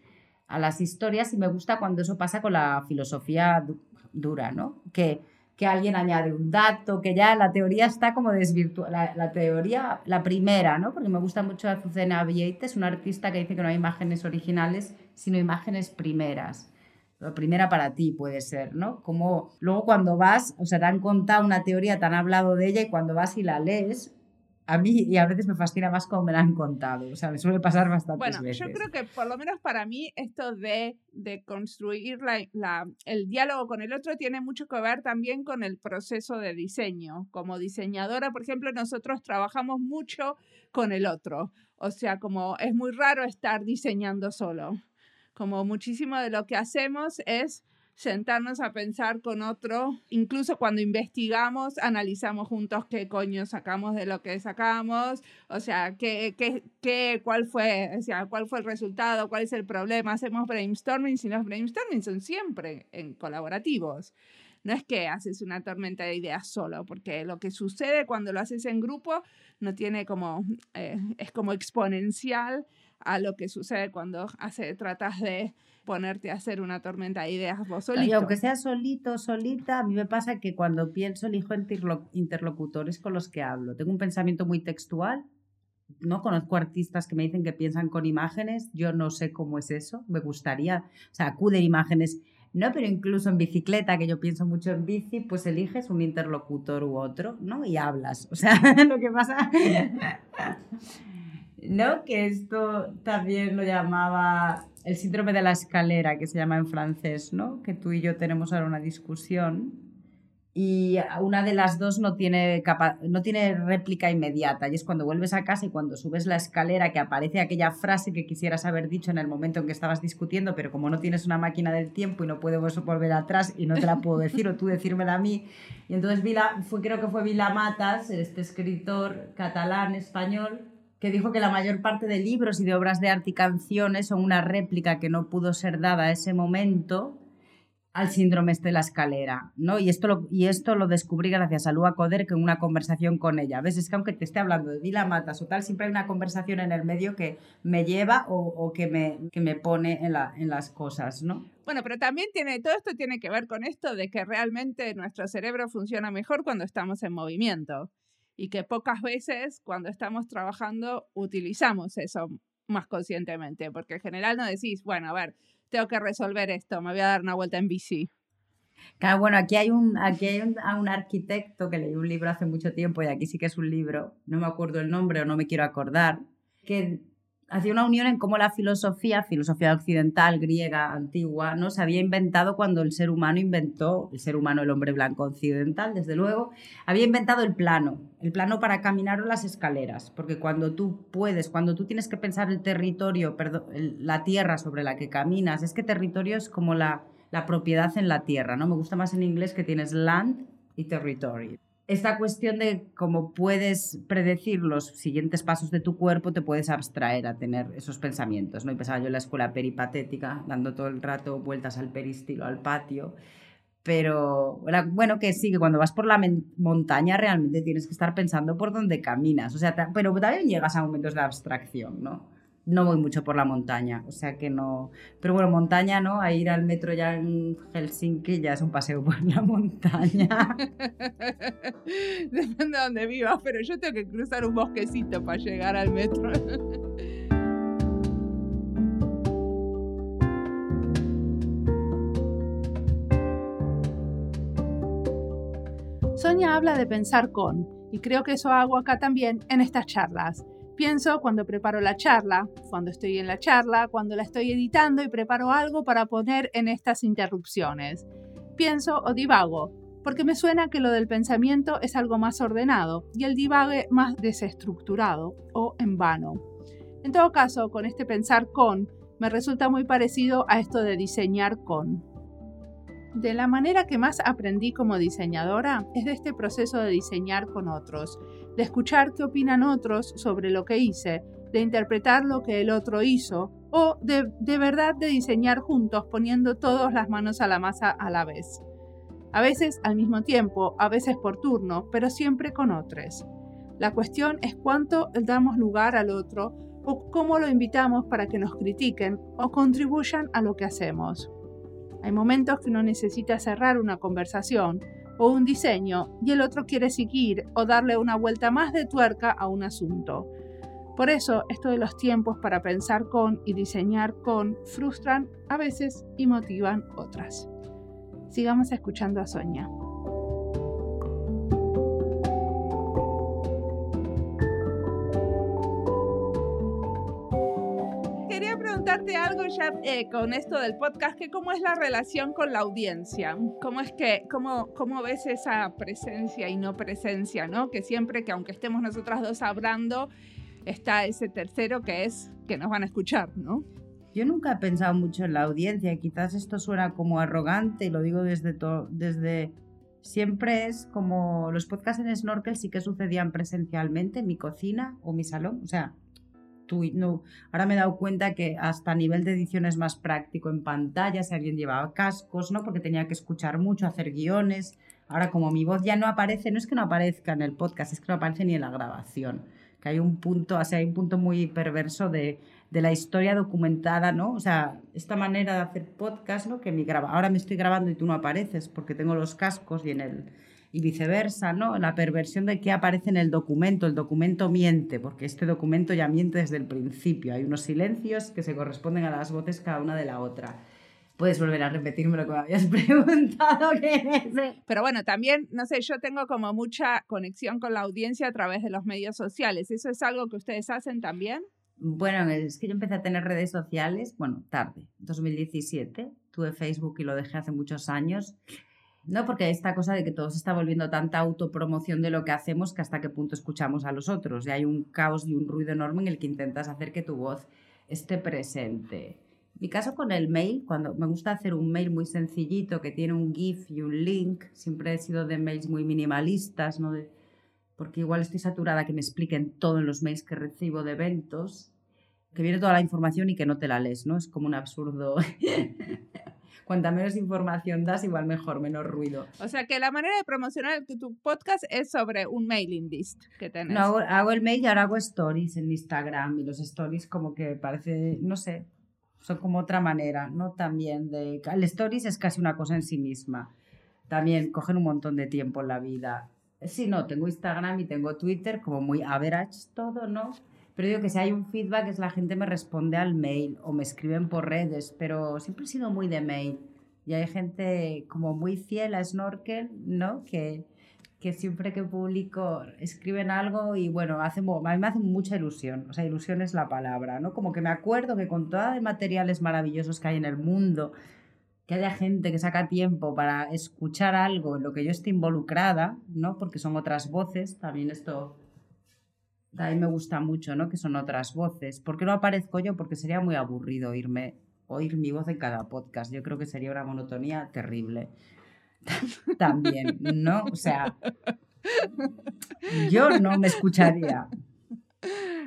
a las historias. Y me gusta cuando eso pasa con la filosofía dura, ¿no? Que que alguien añade un dato, que ya la teoría está como desvirtuada. La, teoría, la primera, ¿no? Porque me gusta mucho Azucena Vietes, una artista que dice que no hay imágenes originales, sino imágenes primeras. La primera para ti puede ser, ¿no? Como luego cuando vas, o sea, te han contado una teoría, te han hablado de ella y cuando vas y la lees, a mí y a veces me fascina más como me la han contado. O sea, me suele pasar bastante bueno, yo creo que por lo menos para mí esto de, de construir la, la, el diálogo con el otro tiene mucho que ver también con el proceso de diseño. Como diseñadora, por ejemplo, nosotros trabajamos mucho con el otro. O sea, como es muy raro estar diseñando solo. Como muchísimo de lo que hacemos es sentarnos a pensar con otro, incluso cuando investigamos, analizamos juntos qué coño sacamos de lo que sacamos, o sea, qué, qué, qué, cuál, fue, o sea, cuál fue el resultado, cuál es el problema, hacemos brainstorming, y los brainstorming son siempre en colaborativos. No es que haces una tormenta de ideas solo, porque lo que sucede cuando lo haces en grupo no tiene como, eh, es como exponencial a lo que sucede cuando hace, tratas de ponerte a hacer una tormenta de ideas vos solito. Y aunque sea solito, solita, a mí me pasa que cuando pienso elijo interlocutores con los que hablo. Tengo un pensamiento muy textual, no conozco artistas que me dicen que piensan con imágenes, yo no sé cómo es eso, me gustaría, o sea, acuden imágenes. ¿no? Pero incluso en bicicleta, que yo pienso mucho en bici, pues eliges un interlocutor u otro, ¿no? Y hablas. O sea, lo que pasa... ¿No? Que esto también lo llamaba el síndrome de la escalera, que se llama en francés, ¿no? Que tú y yo tenemos ahora una discusión y una de las dos no tiene, no tiene réplica inmediata y es cuando vuelves a casa y cuando subes la escalera que aparece aquella frase que quisieras haber dicho en el momento en que estabas discutiendo, pero como no tienes una máquina del tiempo y no puedo volver atrás y no te la puedo decir o tú decírmela a mí. Y entonces Vila, fue, creo que fue Vila Matas, este escritor catalán español, que dijo que la mayor parte de libros y de obras de arte y canciones son una réplica que no pudo ser dada a ese momento al síndrome de la escalera, ¿no? Y esto lo, y esto lo descubrí gracias a Lua Coder que en una conversación con ella. ¿Ves? Es que aunque te esté hablando de Vila Matas o tal, siempre hay una conversación en el medio que me lleva o, que, me, que me pone en, la, en las cosas, ¿no? Bueno, pero también tiene, todo esto tiene que ver con esto de que realmente nuestro cerebro funciona mejor cuando estamos en movimiento y que pocas veces cuando estamos trabajando utilizamos eso más conscientemente, porque en general no decís, bueno, a ver, tengo que resolver esto, me voy a dar una vuelta en bici. Claro, bueno, aquí hay un, aquí hay un, un, arquitecto que leí un libro hace mucho tiempo y aquí sí que es un libro, no me acuerdo el nombre o no me quiero acordar, que hacía una unión en cómo la filosofía, filosofía occidental, griega, antigua, ¿no? se había inventado cuando el ser humano inventó, el ser humano, el hombre blanco occidental, desde luego, había inventado el plano, el plano para caminar las escaleras, porque cuando tú puedes, cuando tú tienes que pensar el territorio, perdón, la tierra sobre la que caminas, es que territorio es como la, la propiedad en la tierra, ¿no? Me gusta más en inglés que tienes land y territorio esta cuestión de cómo puedes predecir los siguientes pasos de tu cuerpo, te puedes abstraer a tener esos pensamientos. ¿no? Y pensaba yo en la escuela peripatética, dando todo el rato vueltas al peristilo, al patio. Pero bueno, que sí, que cuando vas por la montaña realmente tienes que estar pensando por dónde caminas. O sea, pero también llegas a momentos de abstracción, ¿no? No voy mucho por la montaña, o sea que no. Pero bueno, montaña, ¿no? A ir al metro ya en Helsinki ya es un paseo por la montaña. Depende de dónde vivas, pero yo tengo que cruzar un bosquecito para llegar al metro. Sonia habla de pensar con, y creo que eso hago acá también en estas charlas Pienso cuando preparo la charla, cuando estoy en la charla, cuando la estoy editando y preparo algo para poner en estas interrupciones. Pienso o divago, porque me suena que lo del pensamiento es algo más ordenado y el divague más desestructurado o en vano. En todo caso, con este pensar con, me resulta muy parecido a esto de diseñar con. De la manera que más aprendí como diseñadora es de este proceso de diseñar con otros, de escuchar qué opinan otros sobre lo que hice, de interpretar lo que el otro hizo o de, de verdad de diseñar juntos poniendo todas las manos a la masa a la vez. A veces al mismo tiempo, a veces por turno, pero siempre con otros. La cuestión es cuánto damos lugar al otro o cómo lo invitamos para que nos critiquen o contribuyan a lo que hacemos. Hay momentos que uno necesita cerrar una conversación o un diseño y el otro quiere seguir o darle una vuelta más de tuerca a un asunto. Por eso, esto de los tiempos para pensar con y diseñar con frustran a veces y motivan otras. Sigamos escuchando a Sonia. Preguntarte algo ya eh, con esto del podcast, que cómo es la relación con la audiencia, cómo es que, cómo, cómo ves esa presencia y no presencia, ¿no? Que siempre que aunque estemos nosotras dos hablando, está ese tercero que es que nos van a escuchar, ¿no? Yo nunca he pensado mucho en la audiencia, quizás esto suena como arrogante y lo digo desde, desde siempre es como los podcasts en Snorkel sí que sucedían presencialmente en mi cocina o mi salón, o sea, no. Ahora me he dado cuenta que hasta a nivel de edición es más práctico en pantalla, si alguien llevaba cascos, ¿no? Porque tenía que escuchar mucho, hacer guiones. Ahora como mi voz ya no aparece, no es que no aparezca en el podcast, es que no aparece ni en la grabación. Que hay un punto, o sea, hay un punto muy perverso de, de la historia documentada, ¿no? O sea, esta manera de hacer podcast, ¿no? Que mi graba, ahora me estoy grabando y tú no apareces porque tengo los cascos y en el y viceversa, ¿no? La perversión de qué aparece en el documento. El documento miente, porque este documento ya miente desde el principio. Hay unos silencios que se corresponden a las voces cada una de la otra. Puedes volver a repetirme lo que me habías preguntado. Pero bueno, también, no sé, yo tengo como mucha conexión con la audiencia a través de los medios sociales. ¿Eso es algo que ustedes hacen también? Bueno, es que yo empecé a tener redes sociales, bueno, tarde, 2017. Tuve Facebook y lo dejé hace muchos años. No, porque esta cosa de que todo se está volviendo tanta autopromoción de lo que hacemos que hasta qué punto escuchamos a los otros. Y hay un caos y un ruido enorme en el que intentas hacer que tu voz esté presente. Mi caso con el mail, cuando me gusta hacer un mail muy sencillito que tiene un GIF y un link, siempre he sido de mails muy minimalistas, ¿no? porque igual estoy saturada que me expliquen todo en los mails que recibo de eventos, que viene toda la información y que no te la lees, ¿no? Es como un absurdo. Cuanta menos información das, igual mejor, menos ruido. O sea que la manera de promocionar tu podcast es sobre un mailing list que tenés. No, hago, el mail y ahora hago stories en Instagram y los stories como que parece, no sé, son como otra manera, ¿no? También de... El stories es casi una cosa en sí misma. También cogen un montón de tiempo en la vida. Sí, no, tengo Instagram y tengo Twitter, como muy average todo, ¿no? Pero digo que si hay un feedback es la gente me responde al mail o me escriben por redes, pero siempre he sido muy de mail. Y hay gente como muy fiel a Snorkel, ¿no? Que, que siempre que publico escriben algo y bueno, hace, a mí me hace mucha ilusión. O sea, ilusión es la palabra, ¿no? Como que me acuerdo que con todos los materiales maravillosos que hay en el mundo, que haya gente que saca tiempo para escuchar algo en lo que yo esté involucrada, ¿no? Porque son otras voces, también esto mí me gusta mucho, ¿no? Que son otras voces. ¿Por qué no aparezco yo? Porque sería muy aburrido oírme, oír mi voz en cada podcast. Yo creo que sería una monotonía terrible. También, ¿no? O sea, yo no me escucharía.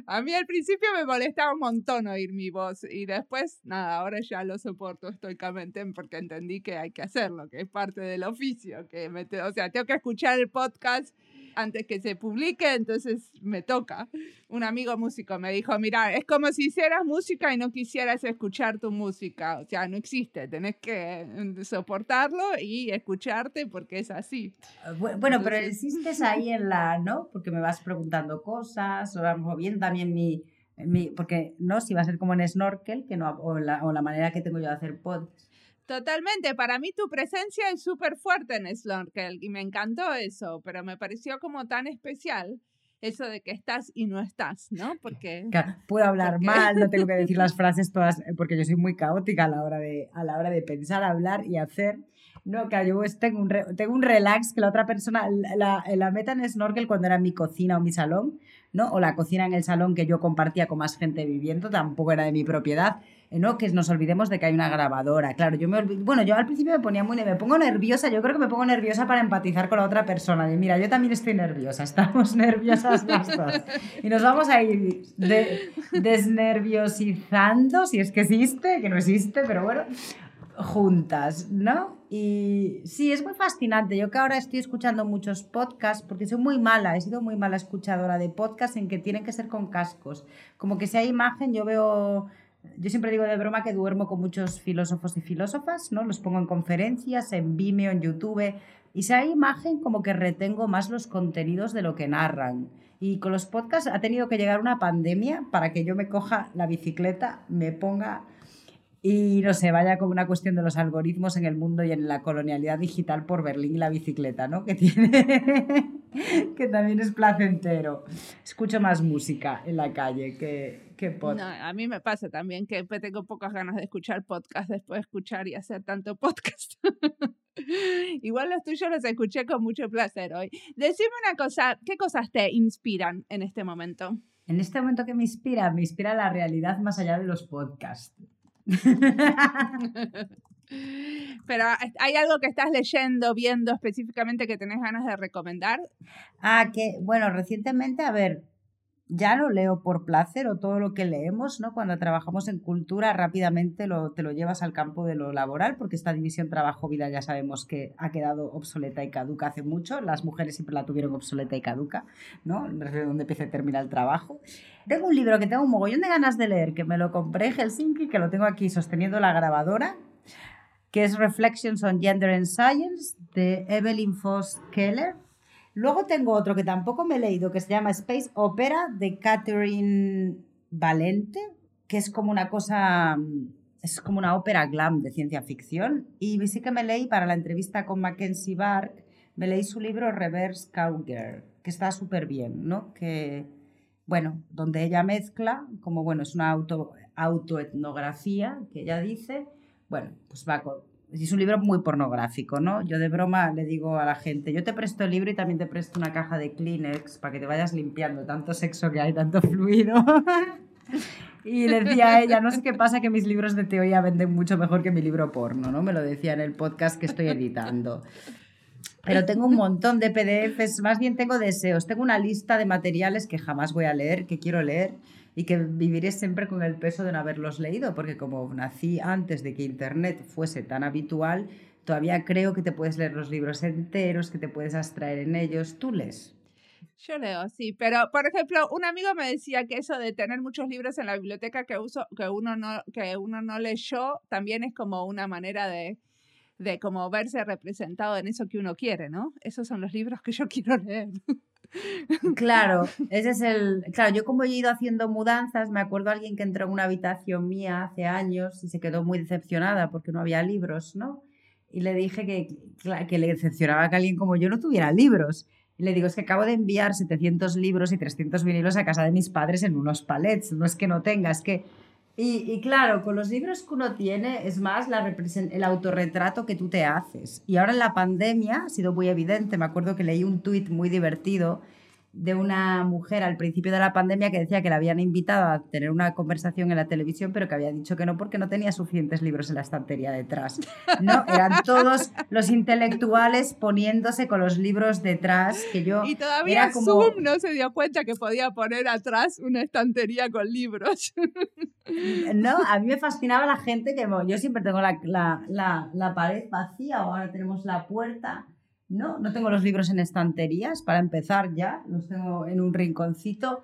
A mí al principio me molestaba un montón oír mi voz y después, nada, ahora ya lo soporto estoicamente porque entendí que hay que hacerlo, que es parte del oficio, que me, o sea, tengo que escuchar el podcast antes que se publique, entonces me toca. Un amigo músico me dijo, mira, es como si hicieras música y no quisieras escuchar tu música, o sea, no existe, tenés que mm, soportarlo y escucharte porque es así. Ah, bueno, pero existes ahí en la, ¿no? Porque me vas preguntando cosas, o bien también mi... Mi, porque no, si va a ser como en Snorkel, que no, o, la, o la manera que tengo yo de hacer pods, Totalmente, para mí tu presencia es súper fuerte en Snorkel y me encantó eso, pero me pareció como tan especial eso de que estás y no estás, ¿no? Porque... Claro, puedo hablar mal, no tengo que decir las frases todas, eh, porque yo soy muy caótica a la hora de, a la hora de pensar, hablar y hacer. No, que yo tengo un, tengo un relax que la otra persona, la, la meta en Snorkel cuando era mi cocina o mi salón, ¿no? O la cocina en el salón que yo compartía con más gente viviendo, tampoco era de mi propiedad ¿no? Que nos olvidemos de que hay una grabadora. Claro, yo me bueno, yo al principio me ponía muy me pongo nerviosa, yo creo que me pongo nerviosa para empatizar con la otra persona. Y mira, yo también estoy nerviosa, estamos nerviosas las dos. Y nos vamos a ir desnerviosizando, si es que existe, que no existe, pero bueno, juntas, ¿no? Y sí, es muy fascinante. Yo que ahora estoy escuchando muchos podcasts, porque soy muy mala, he sido muy mala escuchadora de podcasts en que tienen que ser con cascos. Como que si hay imagen, yo veo yo siempre digo de broma que duermo con muchos filósofos y filósofas, ¿no? Los pongo en conferencias, en Vimeo, en YouTube. Y si hay imagen, como que retengo más los contenidos de lo que narran. Y con los podcasts ha tenido que llegar una pandemia para que yo me coja la bicicleta, me ponga y no sé, vaya como una cuestión de los algoritmos en el mundo y en la colonialidad digital por Berlín y la bicicleta, ¿no? Que tiene, que también es placentero. Escucho más música en la calle que, que podcast. a mí me pasa también que tengo pocas ganas de escuchar podcast después de escuchar y hacer tanto podcast. Igual los tuyos los escuché con mucho placer hoy. Decime una cosa, ¿qué cosas te inspiran en este momento? En este momento que me inspira, me inspira la realidad más allá de los podcasts. Pero ¿hay algo que estás leyendo, viendo específicamente que tenés ganas de recomendar? Ah, que, bueno, recientemente, a ver, ya lo leo por placer o todo lo que leemos, ¿no? Cuando trabajamos en cultura rápidamente lo, te lo llevas al campo de lo laboral, porque esta división trabajo-vida ya sabemos que ha quedado obsoleta y caduca hace mucho. Las mujeres siempre la tuvieron obsoleta y caduca, ¿no? Desde donde empieza y termina el trabajo. Tengo un libro que tengo un mogollón de ganas de leer, que me lo compré en Helsinki, que lo tengo aquí sosteniendo la grabadora, que es Reflections on Gender and Science, de Evelyn Foss Keller Luego tengo otro que tampoco me he leído, que se llama Space Opera de Catherine Valente, que es como una cosa mm, es como una ópera glam de ciencia ficción. Y sí que me leí para la entrevista con Mackenzie Bark, me leí su libro Reverse Cowgirl, que está súper bien, ¿no? Que, bueno, donde ella mezcla, como bueno, es una auto, autoetnografía que ella dice, bueno, pues va con, es un libro muy pornográfico, ¿no? Yo de broma le digo a la gente, yo te presto el libro y también te presto una caja de Kleenex para que te vayas limpiando, tanto sexo que hay, tanto fluido. y le decía a ella, no sé qué pasa que mis libros de teoría venden mucho mejor que mi libro porno, ¿no? Me lo decía en el podcast que estoy editando. Pero tengo un montón de PDFs, más bien tengo deseos, tengo una lista de materiales que jamás voy a leer, que quiero leer y que viviré siempre con el peso de no haberlos leído, porque como nací antes de que Internet fuese tan habitual, todavía creo que te puedes leer los libros enteros, que te puedes abstraer en ellos. ¿Tú lees? Yo leo, sí, pero por ejemplo, un amigo me decía que eso de tener muchos libros en la biblioteca que, uso, que, uno, no, que uno no leyó también es como una manera de, de como verse representado en eso que uno quiere, ¿no? Esos son los libros que yo quiero leer. Claro, ese es el. Claro, yo como he ido haciendo mudanzas, me acuerdo a alguien que entró en una habitación mía hace años y se quedó muy decepcionada porque no había libros, ¿no? Y le dije que, que le decepcionaba que alguien como yo no tuviera libros. Y le digo, es que acabo de enviar 700 libros y 300 vinilos a casa de mis padres en unos palets. No es que no tenga, es que y, claro, con los libros que uno tiene es más la el autorretrato que tú te haces. Y ahora en la pandemia ha sido muy evidente. Me acuerdo que leí un tuit muy divertido de una mujer al principio de la pandemia que decía que la habían invitado a tener una conversación en la televisión, pero que había dicho que no porque no tenía suficientes libros en la estantería detrás. No, eran todos los intelectuales poniéndose con los libros detrás, que yo Y todavía Zoom no se dio cuenta que podía poner atrás una estantería con libros. No, a mí me fascinaba la gente que yo siempre tengo la, la, la, la pared vacía, ahora tenemos la puerta no, no tengo los libros en estanterías, para empezar ya, los tengo en un rinconcito,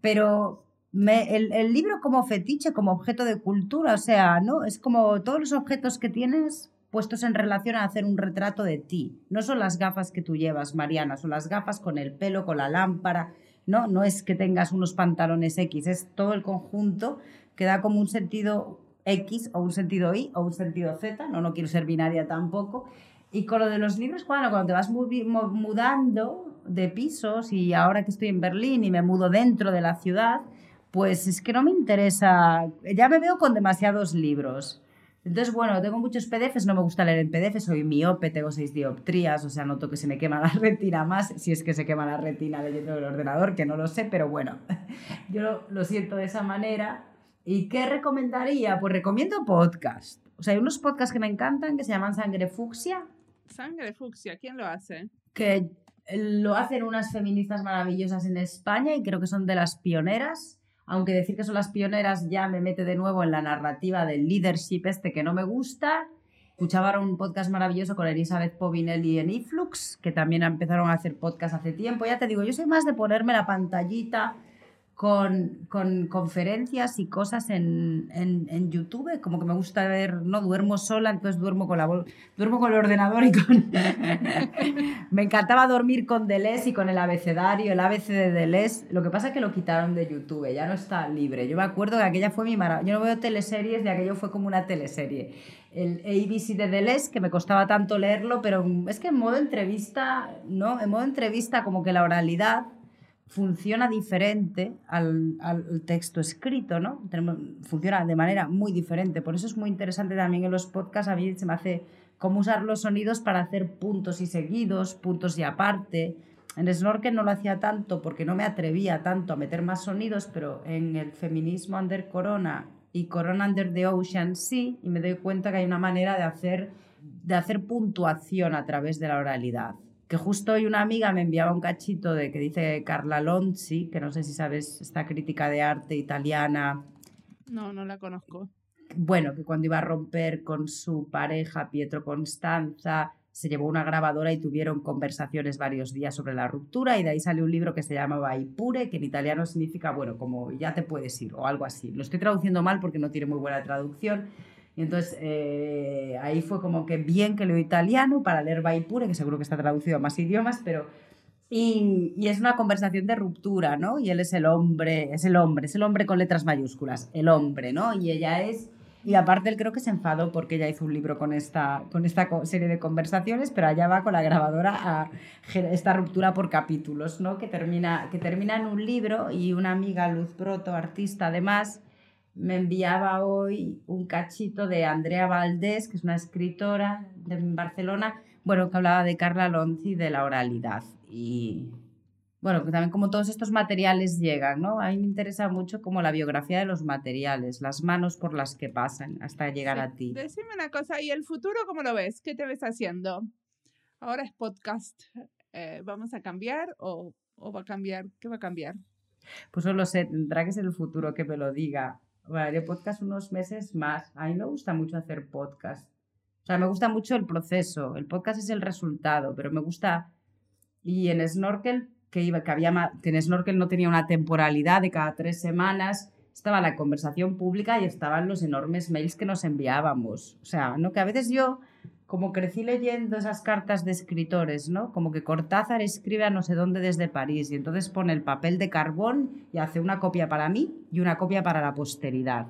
pero el, libro como fetiche, como objeto de cultura, o sea, ¿no? Es como todos los objetos que tienes puestos en relación a hacer un retrato de ti. No son las gafas que tú llevas, Mariana, son las gafas con el pelo, con la lámpara, ¿no? No es que tengas unos pantalones X, es todo el conjunto que da como un sentido X o un sentido Y o un sentido Z, no, no quiero ser binaria tampoco, y con lo de los libros, cuando, cuando te vas mudando de pisos y ahora que estoy en Berlín y me mudo dentro de la ciudad, pues es que no me interesa, ya me veo con demasiados libros. Entonces, bueno, tengo muchos PDFs, no me gusta leer en PDF, soy miope, tengo seis dioptrías, o sea, noto que se me quema la retina más, si es que se quema la retina leyendo el ordenador, que no lo sé, pero bueno, yo lo siento de esa manera. ¿Y qué recomendaría? Pues recomiendo podcast. O sea, hay unos podcasts que me encantan que se llaman Sangre Fucsia, Sangre fucsia, ¿quién lo hace? Que lo hacen unas feministas maravillosas en España y creo que son de las pioneras. Aunque decir que son las pioneras ya me mete de nuevo en la narrativa del leadership este que no me gusta. Escuchaba un podcast maravilloso con Elizabeth Povinelli en Iflux, que también empezaron a hacer podcast hace tiempo. Ya te digo, yo soy más de ponerme la pantallita con, con conferencias y cosas en, en, en, YouTube, como que me gusta ver, no duermo sola, entonces duermo con, la, duermo con el ordenador y con... me encantaba dormir con Deleuze y con el abecedario, el ABC de Deleuze, lo que pasa es que lo quitaron de YouTube, ya no está libre. Yo me acuerdo que aquella fue mi maravilla, yo no veo teleseries, de aquello fue como una teleserie. El ABC de Deleuze, que me costaba tanto leerlo, pero es que en modo entrevista, ¿no? En modo entrevista como que la oralidad funciona diferente al, al, texto escrito, ¿no? funciona de manera muy diferente. Por eso es muy interesante también en los podcasts, a mí se me hace cómo usar los sonidos para hacer puntos y seguidos, puntos y aparte. En Snorkel no lo hacía tanto porque no me atrevía tanto a meter más sonidos, pero en el feminismo under Corona y Corona under the Ocean sí, y me doy cuenta que hay una manera de hacer, de hacer puntuación a través de la oralidad que justo hoy una amiga me enviaba un cachito de que dice Carla Lonzi, que no sé si sabes esta crítica de arte italiana. No, no la conozco. Bueno, que cuando iba a romper con su pareja Pietro Constanza, se llevó una grabadora y tuvieron conversaciones varios días sobre la ruptura y de ahí salió un libro que se llamaba Ipure, que en italiano significa, bueno, como ya te puedes ir o algo así. Lo estoy traduciendo mal porque no tiene muy buena traducción, entonces eh, ahí fue como que bien que leo italiano para leer Baipure, que seguro que está traducido a más idiomas, pero... Y, y, es una conversación de ruptura, ¿no? Y él es el hombre, es el hombre, es el hombre con letras mayúsculas, el hombre, ¿no? Y ella es Y aparte él creo que se enfadó porque ella hizo un libro con esta, con esta serie de conversaciones, pero allá va con la grabadora a esta ruptura por capítulos, ¿no? Que termina, que termina en un libro y una amiga, Luz Broto, artista además, me enviaba hoy un cachito de Andrea Valdés, que es una escritora de Barcelona, bueno, que hablaba de Carla Lonzi de la oralidad. Y bueno, que también como todos estos materiales llegan, ¿no? A mí me interesa mucho como la biografía de los materiales, las manos por las que pasan hasta llegar a ti. Decime una cosa, ¿y el futuro cómo lo ves? ¿Qué te ves haciendo? Ahora es podcast. Eh, ¿Vamos a cambiar o, o, va a cambiar? ¿Qué va a cambiar? Pues no lo sé, tendrá que ser el futuro que me lo diga. Bueno, haré podcast unos meses más. A mí me gusta mucho hacer podcast. O sea, me gusta mucho el proceso. El podcast es el resultado, pero me gusta... Y en Snorkel que, iba, que, había, que en Snorkel no tenía una temporalidad de cada tres semanas, estaba la conversación pública y estaban los enormes mails que nos enviábamos. O sea, ¿no? que a veces yo, como crecí leyendo esas cartas de escritores, ¿no? como que Cortázar escribe a no sé dónde desde París y entonces pone el papel de carbón y hace una copia para mí y una copia para la posteridad.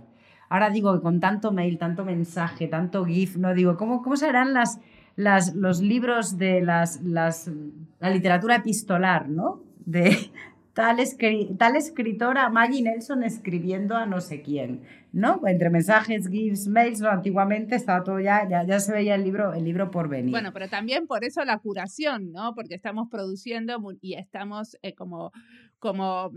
Ahora digo que con tanto mail, tanto mensaje, tanto GIF, no digo, ¿cómo, cómo serán las, las, los libros de las, las, la literatura epistolar, ¿no? De tal, tal escritora Maggie Nelson escribiendo a no sé quién, ¿no? Entre mensajes, gifs, mails, ¿no? antiguamente estaba todo ya, ya, ya, se veía el libro, el libro por venir. Bueno, pero también por eso la curación, ¿no? Porque estamos produciendo y estamos eh, como, como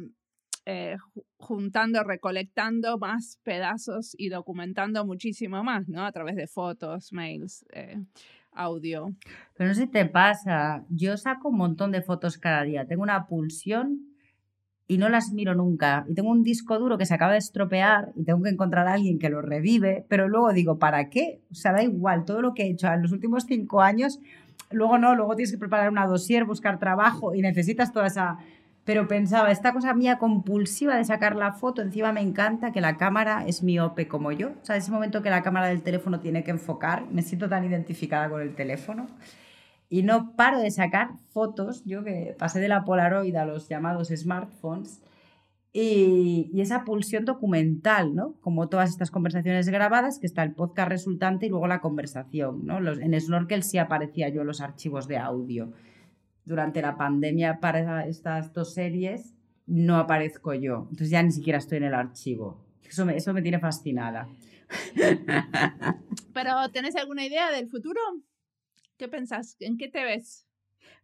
eh, juntando, recolectando más pedazos y documentando muchísimo más, ¿no? A través de fotos, mails. Eh audio. Pero no sé si te pasa, yo saco un montón de fotos cada día, tengo una pulsión y no las miro nunca. Y tengo un disco duro que se acaba de estropear y tengo que encontrar a alguien que lo revive, pero luego digo, ¿para qué? O sea, da igual, todo lo que he hecho en los últimos cinco años, luego no, luego tienes que preparar una dossier, buscar trabajo y necesitas toda esa pero pensaba, esta cosa mía compulsiva de sacar la foto, encima me encanta que la cámara es miope como yo. O sea, ese momento que la cámara del teléfono tiene que enfocar, me siento tan identificada con el teléfono. Y no paro de sacar fotos, yo que pasé de la Polaroid a los llamados smartphones, y, y, esa pulsión documental, ¿no? Como todas estas conversaciones grabadas, que está el podcast resultante y luego la conversación, ¿no? Los, en Snorkel sí aparecía yo los archivos de audio durante la pandemia para estas dos series no aparezco yo. Entonces ya ni siquiera estoy en el archivo. Eso me, eso me tiene fascinada. ¿Pero tenés alguna idea del futuro? ¿Qué pensás? ¿En qué te ves?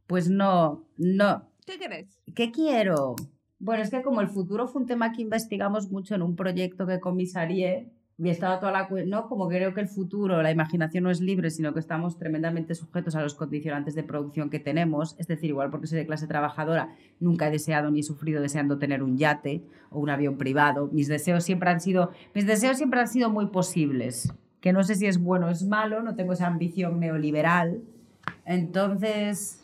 Pues no, no. ¿Qué querés? ¿Qué quiero? Bueno, es que como el futuro fue un tema que investigamos mucho en un proyecto que comisarié, y estaba toda la no como creo que el futuro la imaginación no es libre sino que estamos tremendamente sujetos a los condicionantes de producción que tenemos es decir igual porque soy de clase trabajadora nunca he deseado ni he sufrido deseando tener un yate o un avión privado mis deseos siempre han sido mis deseos siempre han sido muy posibles que no sé si es bueno o es malo no tengo esa ambición neoliberal entonces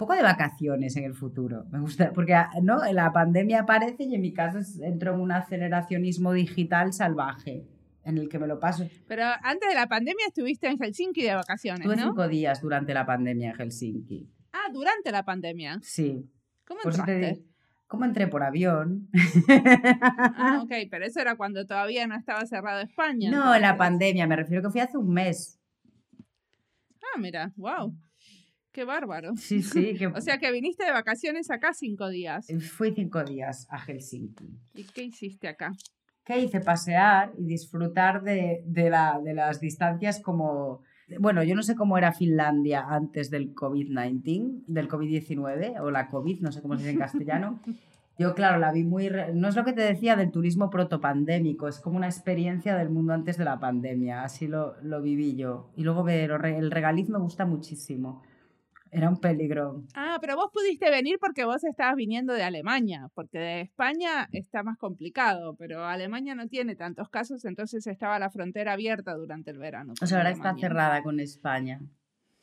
poco de vacaciones en el futuro. Me gusta, porque ah, ¿no? la pandemia aparece y en mi caso entro en un aceleracionismo digital salvaje en el que me lo paso. Pero antes de la pandemia estuviste en Helsinki de vacaciones, Estuve cinco días durante la pandemia en Helsinki. Ah, durante la pandemia. Sí. ¿Cómo entraste? ¿Cómo entré por avión? ah, ok, pero eso era cuando todavía no estaba cerrado España. No, en la pandemia, me refiero que fui hace un mes. Ah, mira, wow. Qué bárbaro. Sí, sí. o sea que viniste de vacaciones acá cinco días. Eh, fui cinco días a Helsinki. ¿Y qué hiciste acá? ¿Qué hice? Pasear y disfrutar de, de, la, de las distancias como... Bueno, yo no sé cómo era Finlandia antes del COVID-19, del COVID-19 o la COVID, no sé cómo se dice en castellano. Yo, claro, la vi muy... No es lo que te decía del turismo protopandémico, es como una experiencia del mundo antes de la pandemia, así lo, lo viví yo. Y luego ver el regaliz me gusta muchísimo. Era un peligro. Ah, pero vos pudiste venir porque vos estabas viniendo de Alemania, porque de España está más complicado, pero Alemania no tiene tantos casos, entonces estaba la frontera abierta durante el verano. O sea, ahora está cerrada con España.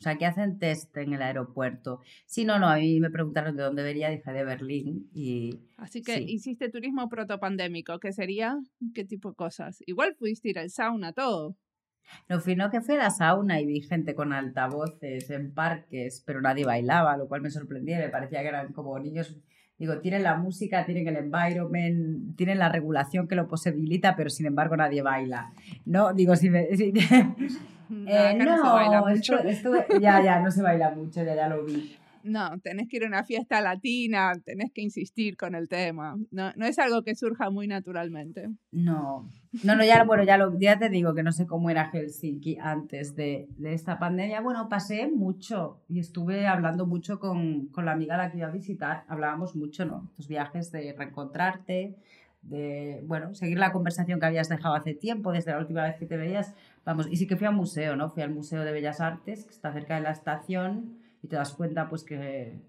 O sea, que hacen test en el aeropuerto. Sí, no, no, a mí me preguntaron de dónde venía, dije de Berlín y... Así que hiciste turismo protopandémico, ¿qué sería? ¿Qué tipo de cosas? Igual pudiste ir al sauna, todo. Lo fino que fue la sauna y vi gente con altavoces en parques, pero nadie bailaba, lo cual me sorprendía. Me parecía que eran como niños Digo, tienen la música, tienen el environment, tienen la regulación que lo posibilita, pero sin embargo nadie baila. No, digo, si me... No, Eh, no, se baila mucho. esto- esto- ya, ya, no se baila mucho, ya, ya lo vi. No, tenés que ir a una fiesta latina, tenés que insistir con el tema. No, no es algo que surja muy naturalmente. No, no, no, ya, bueno, ya, lo, ya te digo que no sé cómo era Helsinki antes de, de esta pandemia. Bueno, pasé mucho y estuve hablando mucho con, con la amiga a la que iba a visitar. Hablábamos mucho, ¿no? Tus viajes de reencontrarte, de, bueno, seguir la conversación que habías dejado hace tiempo, desde la última vez que te veías. Vamos, y sí que fui al museo, ¿no? Fui al Museo de Bellas Artes, que está cerca de la estación, y te das cuenta, pues, que eh,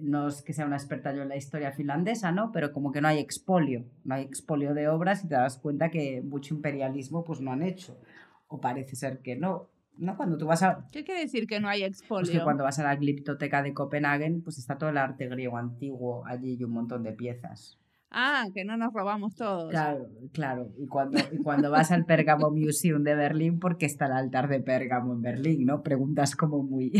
no es que sea una experta yo en la historia finlandesa, ¿no? Pero como que no hay expolio, no hay expolio de obras y te das cuenta que mucho imperialismo pues no han hecho. O parece ser que no. ¿No? Cuando tú vas a... ¿Qué quiere decir que no hay Pues expolio? que cuando vas a la Gliptoteca de Copenhague, pues está todo el arte griego antiguo allí y un montón de piezas. Ah, que no nos robamos todos. Claro, claro. Y cuando, y cuando vas al Pergamo Museum de Berlín, porque está el altar de Pérgamo en Berlín, ¿no? Preguntas como muy...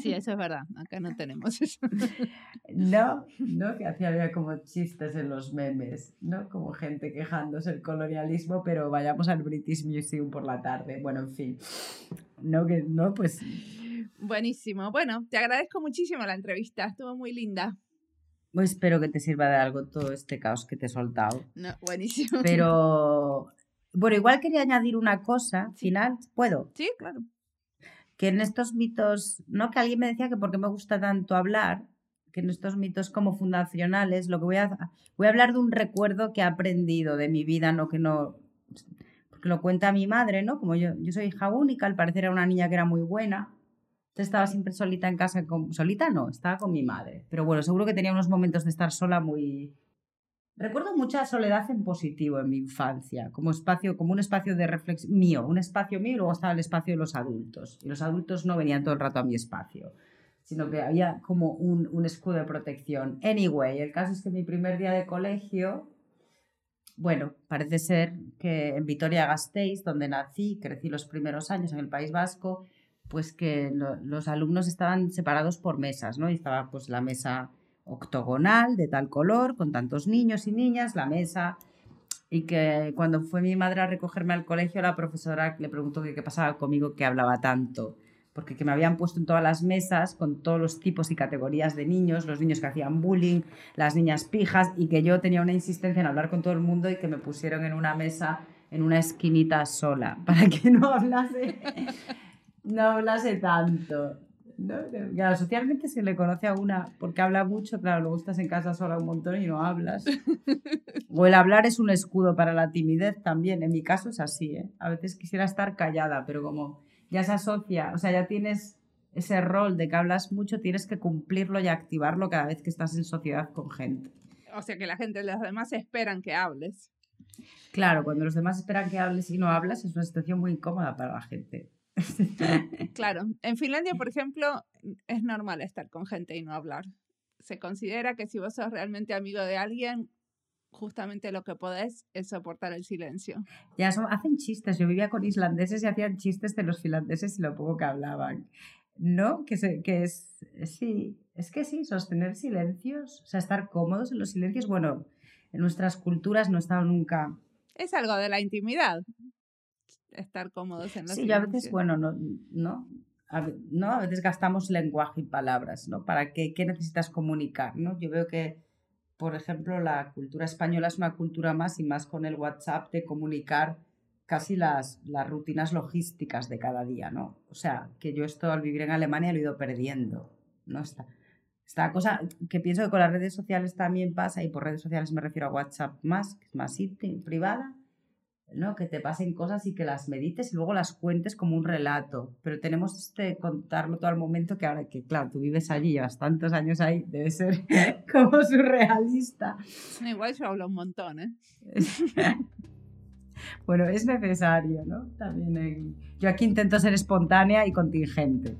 Sí, eso es verdad. Acá no tenemos eso. No, no, que hacía había como chistes en los memes, ¿no? Como gente quejándose del colonialismo, pero vayamos al British Museum por la tarde. Bueno, en fin. No, que no, pues Buenísimo. Bueno, te agradezco muchísimo la entrevista. Estuvo muy linda. Pues espero que te sirva de algo todo este caos que te he soltado. No, buenísimo. Pero bueno, igual quería añadir una cosa final, ¿puedo? Sí, claro. que en estos mitos, ¿no? Que alguien me decía que por qué me gusta tanto hablar, que en estos mitos como fundacionales, lo que voy a voy a hablar de un recuerdo que he aprendido de mi vida, no que no porque lo cuenta mi madre, ¿no? Como yo, yo soy hija única, al parecer era una niña que era muy buena. Estaba siempre solita en casa, solita no, estaba con mi madre. Pero bueno, seguro que tenía unos momentos de estar sola muy... Recuerdo mucha soledad en positivo en mi infancia, como espacio, como un espacio de reflexión mío, un espacio mío y luego estaba el espacio de los adultos. Y los adultos no venían todo el rato a mi espacio, sino que había como un, un escudo de protección. Anyway, el caso es que mi primer día de colegio, bueno, parece ser que en Vitoria-Gasteiz, donde nací, crecí los primeros años en el País Vasco, pues que lo- los alumnos estaban separados por mesas, ¿no? Y estaba pues la mesa octogonal de tal color, con tantos niños y niñas, la mesa. Y que cuando fue mi madre a recogerme al colegio, la profesora le preguntó qué pasaba conmigo que hablaba tanto. Porque que me habían puesto en todas las mesas con todos los tipos y categorías de niños, los niños que hacían bullying, las niñas pijas, y que yo tenía una insistencia en hablar con todo el mundo y que me pusieron en una mesa, en una esquinita sola, para que no hablase, no hablase tanto. ¿no? Claro, socialmente se le conoce a una porque habla mucho, claro, luego estás en casa sola un montón y no hablas. O el hablar es un escudo para la timidez también. En mi caso es así, ¿eh? A veces quisiera estar callada, pero como ya se asocia, o sea, ya tienes ese rol de que hablas mucho, tienes que cumplirlo y activarlo cada vez que estás en sociedad con gente. O sea que la gente, los demás esperan que hables. Claro, cuando los demás esperan que hables y no hablas, es una situación muy incómoda para la gente. Claro. En Finlandia, por ejemplo, es normal estar con gente y no hablar. Se considera que si vos sos realmente amigo de alguien, justamente lo que podés es soportar el silencio. Ya son- hacen chistes. Yo vivía con islandeses y hacían chistes de los finlandeses y lo poco que hablaban. ¿No? Que, se, que es. Sí, es que sí, sostener silencios, o sea, estar cómodos en los silencios. Bueno, en nuestras culturas no he estado nunca. Es algo de la intimidad. Estar cómodos en los Sí, yo a veces, bueno, no, no, a, no, a veces gastamos lenguaje y palabras, ¿no? ¿Para qué, qué necesitas comunicar, no? Yo veo que, por ejemplo, la cultura española es una cultura más y más con el WhatsApp de comunicar casi las, las rutinas logísticas de cada día, ¿no? O sea, que yo esto al vivir en Alemania lo he ido perdiendo, ¿no? Esta, esta cosa que pienso que con las redes sociales también pasa, y por redes sociales me refiero a WhatsApp más, que es más privada, ¿no? Que te pasen cosas y que las medites y luego las cuentes como un relato. Pero tenemos este contarlo todo al momento que ahora que, claro, tú vives allí, llevas tantos años ahí, debe ser como surrealista. Igual yo hablo un montón, ¿eh? Bueno, es necesario, ¿no? También Yo aquí intento ser espontánea y contingente.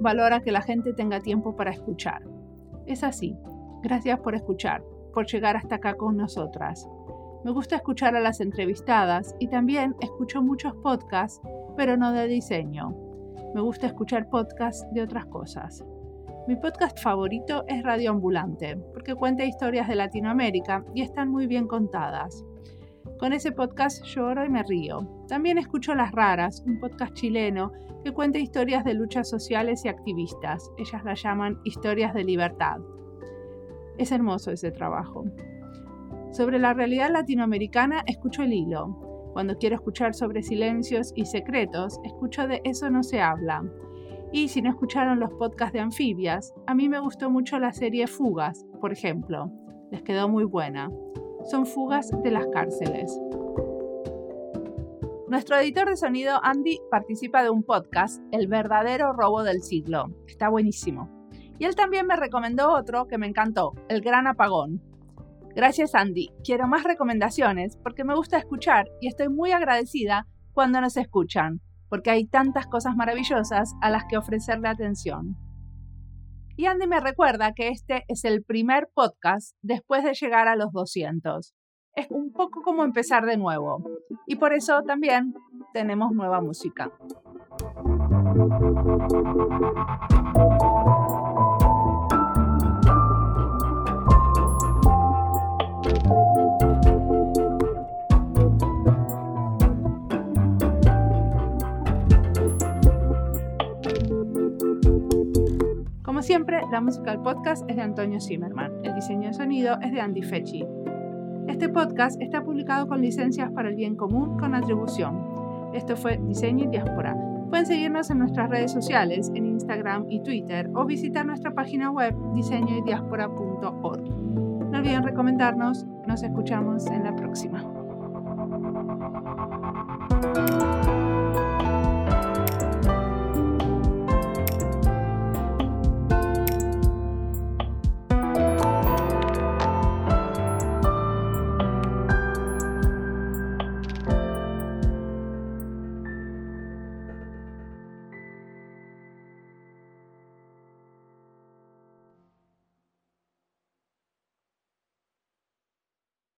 Valora que la gente tenga tiempo para escuchar. Es así. Gracias por escuchar, por llegar hasta acá con nosotras. Me gusta escuchar a las entrevistadas y también escucho muchos podcasts, pero no de diseño. Me gusta escuchar podcasts de otras cosas. Mi podcast favorito es Radio Ambulante, porque cuenta historias de Latinoamérica y están muy bien contadas. Con ese podcast lloro y me río. También escucho Las Raras, un podcast chileno que cuenta historias de luchas sociales y activistas. Ellas la llaman historias de libertad. Es hermoso ese trabajo. Sobre la realidad latinoamericana escucho el hilo. Cuando quiero escuchar sobre silencios y secretos, escucho de Eso no se habla. Y si no escucharon los podcasts de anfibias, a mí me gustó mucho la serie Fugas, por ejemplo. Les quedó muy buena. Son fugas de las cárceles. Nuestro editor de sonido, Andy, participa de un podcast, El verdadero robo del siglo. Está buenísimo. Y él también me recomendó otro que me encantó, El gran apagón. Gracias Andy, quiero más recomendaciones porque me gusta escuchar y estoy muy agradecida cuando nos escuchan, porque hay tantas cosas maravillosas a las que ofrecerle atención. Y Andy me recuerda que este es el primer podcast después de llegar a los 200. Es un poco como empezar de nuevo. Y por eso también tenemos nueva música. Como siempre, la música del podcast es de Antonio Zimmerman. El diseño de sonido es de Andy Fechi. Este podcast está publicado con licencias para el bien común con atribución. Esto fue Diseño y Diáspora. Pueden seguirnos en nuestras redes sociales, en Instagram y Twitter, o visitar nuestra página web diseñoydiaspora.org. No olviden recomendarnos. Nos escuchamos en la próxima.